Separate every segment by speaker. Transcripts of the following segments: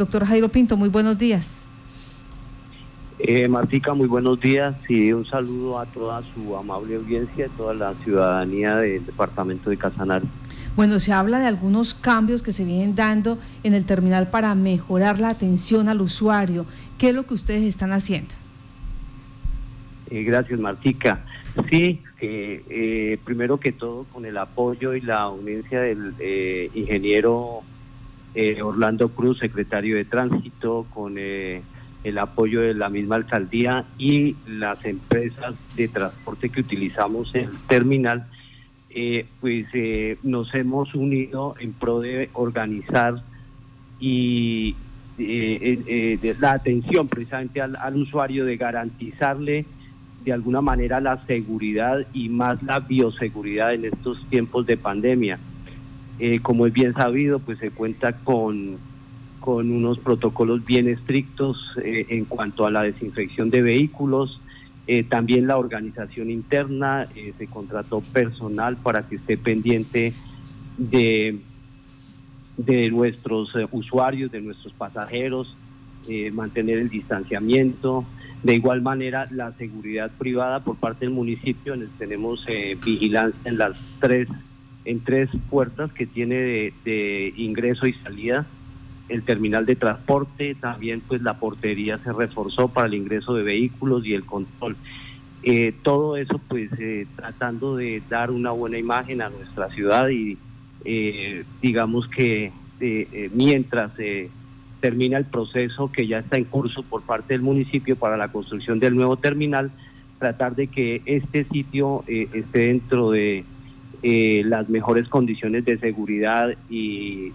Speaker 1: Doctor Jairo Pinto, muy buenos días.
Speaker 2: Eh, Martica, muy buenos días y un saludo a toda su amable audiencia, a toda la ciudadanía del departamento de Casanare.
Speaker 1: Bueno, se habla de algunos cambios que se vienen dando en el terminal para mejorar la atención al usuario. ¿Qué es lo que ustedes están haciendo?
Speaker 2: Eh, gracias, Martica. Sí, eh, eh, primero que todo con el apoyo y la unencia del ingeniero Orlando Cruz, secretario de Tránsito, con el apoyo de la misma alcaldía y las empresas de transporte que utilizamos en el terminal, eh, pues eh, nos hemos unido en pro de organizar y eh, de la atención precisamente al, usuario, de garantizarle de alguna manera la seguridad y más la bioseguridad en estos tiempos de pandemia. Como es bien sabido, pues se cuenta con con unos protocolos bien estrictos eh, en cuanto a la desinfección de vehículos. Eh, también la organización interna, eh, se contrató personal para que esté pendiente de, de nuestros usuarios, de nuestros pasajeros, mantener el distanciamiento. De igual manera, la seguridad privada por parte del municipio, tenemos vigilancia en las tres, en tres puertas que tiene de, de ingreso y salida el terminal de transporte, también pues la portería se reforzó para el ingreso de vehículos y el control. Eh, todo eso pues eh, tratando de dar una buena imagen a nuestra ciudad y eh, digamos que mientras termina el proceso que ya está en curso por parte del municipio para la construcción del nuevo terminal, tratar de que este sitio esté dentro de eh, las mejores condiciones de seguridad y,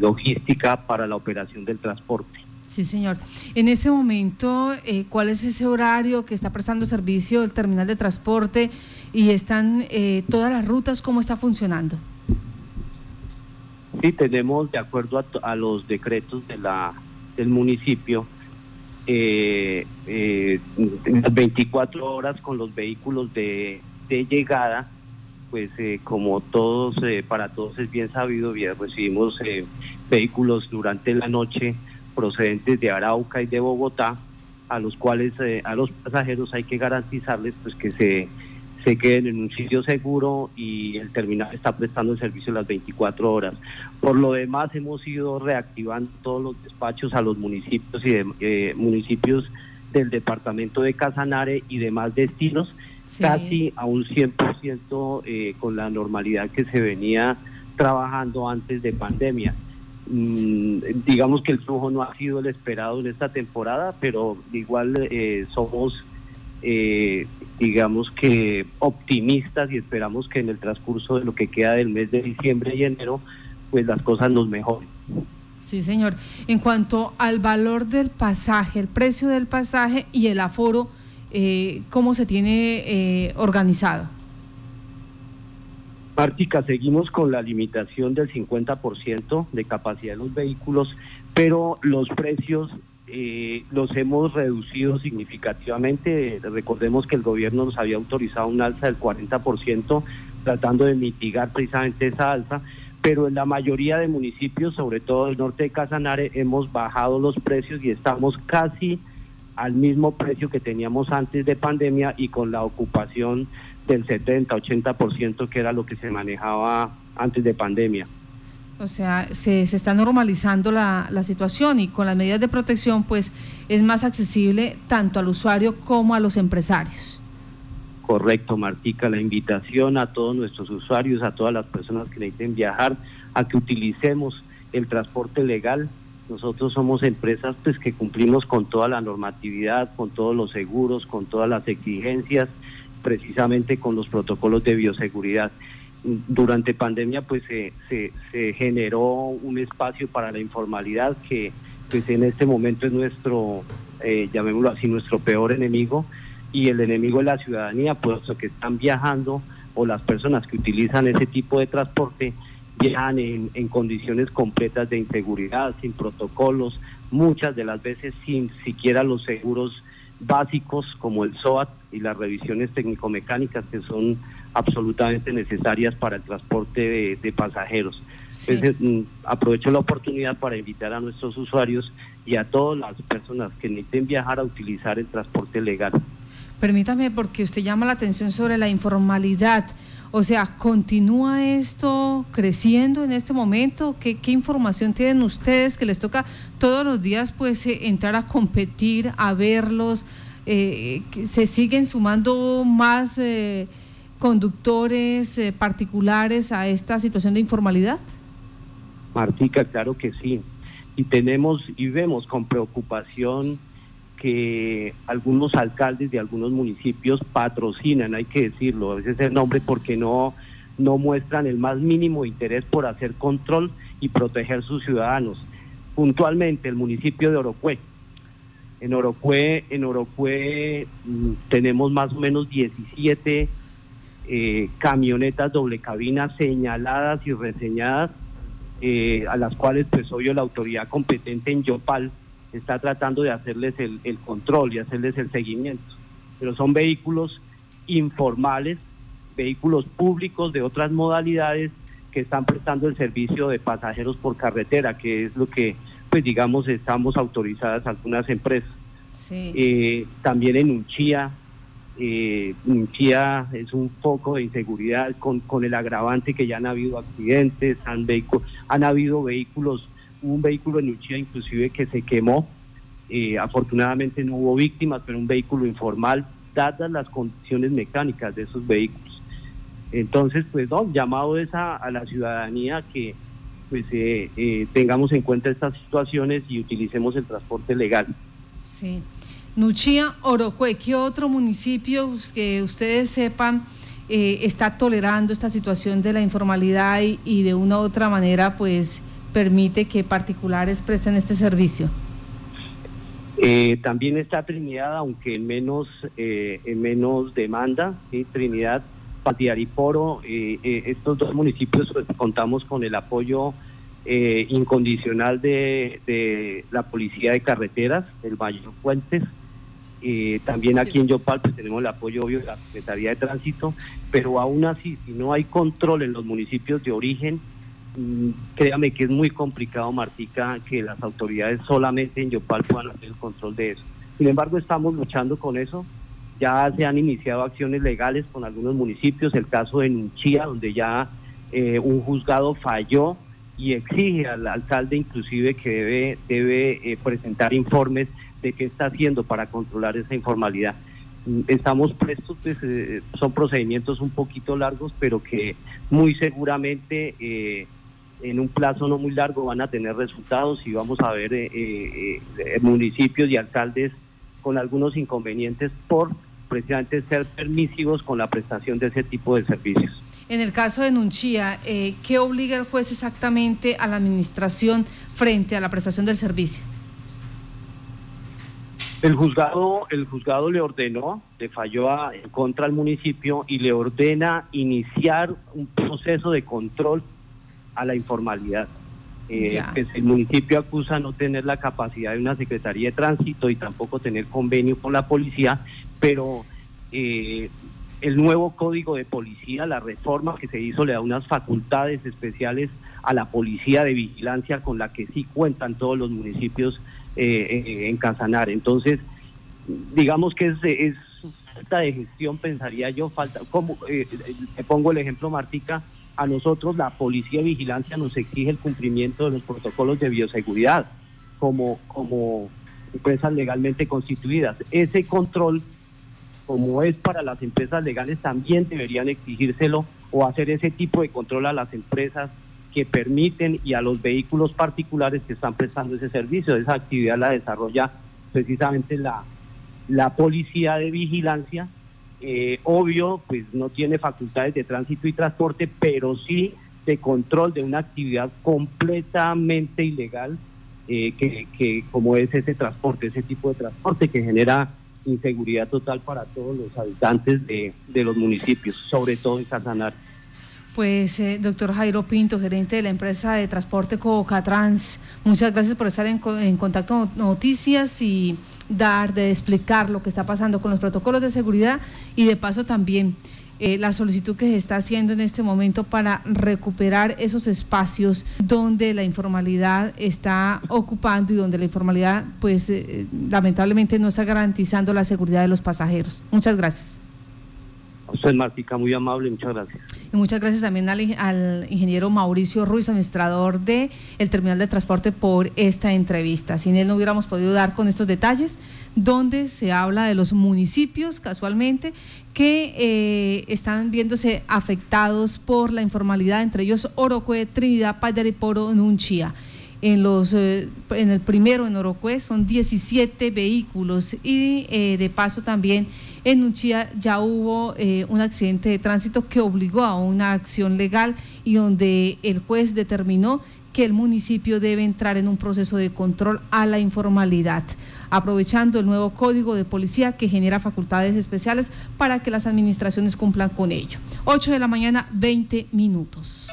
Speaker 2: logística para la operación del transporte.
Speaker 1: Sí, señor. En este momento, eh, ¿cuál es ese horario que está prestando servicio el terminal de transporte y están eh, todas las rutas, cómo está funcionando?
Speaker 2: Sí, tenemos, de acuerdo a, los decretos de la, del municipio, eh, 24 horas con los vehículos de, de llegada pues eh, como todos, eh, para todos es bien sabido, bien, recibimos eh, vehículos durante la noche procedentes de Arauca y de Bogotá, a los cuales a los pasajeros hay que garantizarles pues que se, se queden en un sitio seguro y el terminal está prestando el servicio las 24 horas. Por lo demás hemos ido reactivando todos los despachos a los municipios y de, municipios del departamento de Casanare y demás destinos casi a un 100% eh, con la normalidad que se venía trabajando antes de pandemia. Mm, digamos que el flujo no ha sido el esperado en esta temporada, pero igual eh, somos, eh, digamos que optimistas y esperamos que en el transcurso de lo que queda del mes de diciembre y enero, pues las cosas nos mejoren.
Speaker 1: Sí, señor. En cuanto al valor del pasaje, el precio del pasaje y el aforo, eh, cómo se tiene eh, organizado.
Speaker 2: Mártica, seguimos con la limitación del 50% de capacidad de los vehículos, pero los precios eh, los hemos reducido significativamente. Recordemos que el gobierno nos había autorizado un alza del 40%, tratando de mitigar precisamente esa alza, pero en la mayoría de municipios, sobre todo el norte de Casanare, hemos bajado los precios y estamos casi al mismo precio que teníamos antes de pandemia y con la ocupación del 70-80% que era lo que se manejaba antes de pandemia.
Speaker 1: O sea, se, se está normalizando la, la, situación y con las medidas de protección pues es más accesible tanto al usuario como a los empresarios.
Speaker 2: Correcto, Martica, la invitación a todos nuestros usuarios, a todas las personas que necesiten viajar, a que utilicemos el transporte legal nosotros somos empresas pues que cumplimos con toda la normatividad, con todos los seguros, con todas las exigencias, precisamente con los protocolos de bioseguridad. Durante pandemia pues se, se, generó un espacio para la informalidad que pues en este momento es nuestro, eh, llamémoslo así, nuestro peor enemigo y el enemigo de la ciudadanía, puesto que están viajando o las personas que utilizan ese tipo de transporte viajan en, condiciones completas de inseguridad, sin protocolos, muchas de las veces sin siquiera los seguros básicos como el SOAT y las revisiones técnico-mecánicas que son absolutamente necesarias para el transporte de, pasajeros. Entonces, mm, aprovecho la oportunidad para invitar a nuestros usuarios y a todas las personas que necesiten viajar a utilizar el transporte legal.
Speaker 1: Permítame, porque usted llama la atención sobre la informalidad. O sea, ¿continúa esto creciendo en este momento? ¿Qué, qué información tienen ustedes que les toca todos los días pues eh, entrar a competir, a verlos? Eh, ¿Se siguen sumando más eh, conductores particulares a esta situación de informalidad?
Speaker 2: Martica, claro que sí. Y tenemos y vemos con preocupación que algunos alcaldes de algunos municipios patrocinan, hay que decirlo, a veces el nombre porque no, no muestran el más mínimo interés por hacer control y proteger sus ciudadanos. Puntualmente, el municipio de Orocue. En Orocue, en Orocue mm, tenemos más o menos 17 eh, camionetas doble cabina señaladas y reseñadas, eh, a las cuales pues obvio la autoridad competente en Yopal está tratando de hacerles el, control y hacerles el seguimiento. Pero son vehículos informales, vehículos públicos de otras modalidades que están prestando el servicio de pasajeros por carretera, que es lo que, pues digamos, estamos autorizadas algunas empresas. Eh, también en Unchía, eh, Unchía es un foco de inseguridad con, con el agravante que ya han habido accidentes, han, han habido vehículos un vehículo en Uchía inclusive que se quemó. Eh, afortunadamente no hubo víctimas, pero un vehículo informal, dadas las condiciones mecánicas de esos vehículos. Entonces, pues no, llamado es a, la ciudadanía que pues eh, eh, tengamos en cuenta estas situaciones y utilicemos el transporte legal.
Speaker 1: Sí. Nuchía, Orocue, ¿qué otro municipio que ustedes sepan está tolerando esta situación de la informalidad y, y de una u otra manera pues permite que particulares presten este servicio?
Speaker 2: Eh, también está Trinidad, aunque en menos, eh, en menos demanda, ¿sí? Trinidad, Patiariporo, eh, eh, estos dos municipios pues, contamos con el apoyo incondicional de, de, la Policía de Carreteras, el Mayor Fuentes, también aquí en Yopal pues, tenemos el apoyo obvio de la Secretaría de Tránsito, pero aún así, si no hay control en los municipios de origen, créame que es muy complicado, Martica, que las autoridades solamente en Yopal puedan hacer el control de eso. Sin embargo, estamos luchando con eso. Ya se han iniciado acciones legales con algunos municipios, el caso de Nunchía, donde ya eh, un juzgado falló y exige al alcalde inclusive que debe, debe eh, presentar informes de qué está haciendo para controlar esa informalidad. Mm, estamos prestos, pues, eh, son procedimientos un poquito largos, pero que muy seguramente en un plazo no muy largo van a tener resultados y vamos a ver eh, eh, eh, municipios y alcaldes con algunos inconvenientes por precisamente ser permisivos con la prestación de ese tipo de servicios.
Speaker 1: En el caso de Nunchía, ¿qué obliga el juez exactamente a la administración frente a la prestación del servicio?
Speaker 2: El juzgado, el juzgado le ordenó, le falló en contra al municipio y le ordena iniciar un proceso de control a la informalidad. Eh, pues, el municipio acusa no tener la capacidad de una Secretaría de Tránsito y tampoco tener convenio con la policía, pero eh, el nuevo código de policía, la reforma que se hizo, le da unas facultades especiales a la policía de vigilancia con la que sí cuentan todos los municipios eh, en Casanar. Entonces, digamos que es, es falta de gestión, pensaría yo, falta, como te pongo el ejemplo, Martica, a nosotros la Policía de Vigilancia nos exige el cumplimiento de los protocolos de bioseguridad como, como empresas legalmente constituidas. Ese control, como es para las empresas legales, también deberían exigírselo o hacer ese tipo de control a las empresas que permiten y a los vehículos particulares que están prestando ese servicio. Esa actividad la desarrolla precisamente la, la Policía de Vigilancia eh, obvio, pues no tiene facultades de tránsito y transporte, pero sí de control de una actividad completamente ilegal, eh, que, como es ese transporte, ese tipo de transporte que genera inseguridad total para todos los habitantes de, de los municipios, sobre todo en Casanar.
Speaker 1: Pues, eh, doctor Jairo Pinto, gerente de la empresa de transporte Cocatrans, muchas gracias por estar en, contacto con Noticias y dar, de explicar lo que está pasando con los protocolos de seguridad y de paso también eh, la solicitud que se está haciendo en este momento para recuperar esos espacios donde la informalidad está ocupando y donde la informalidad, pues eh, lamentablemente no está garantizando la seguridad de los pasajeros. Muchas gracias.
Speaker 2: Usted, Martica, muy amable, muchas gracias.
Speaker 1: Muchas gracias también al, ingeniero Mauricio Ruiz, administrador del el Terminal de Transporte, por esta entrevista. Sin él no hubiéramos podido dar con estos detalles, donde se habla de los municipios, casualmente, que eh, están viéndose afectados por la informalidad, entre ellos Orocue, Trinidad, Payariporo, Nunchia. En, los, eh, en el primero, en Orocue, son 17 vehículos y eh, de paso también en Unchía ya hubo eh, un accidente de tránsito que obligó a una acción legal y donde el juez determinó que el municipio debe entrar en un proceso de control a la informalidad, aprovechando el nuevo código de policía que genera facultades especiales para que las administraciones cumplan con ello. 8 de la mañana, 20 minutos.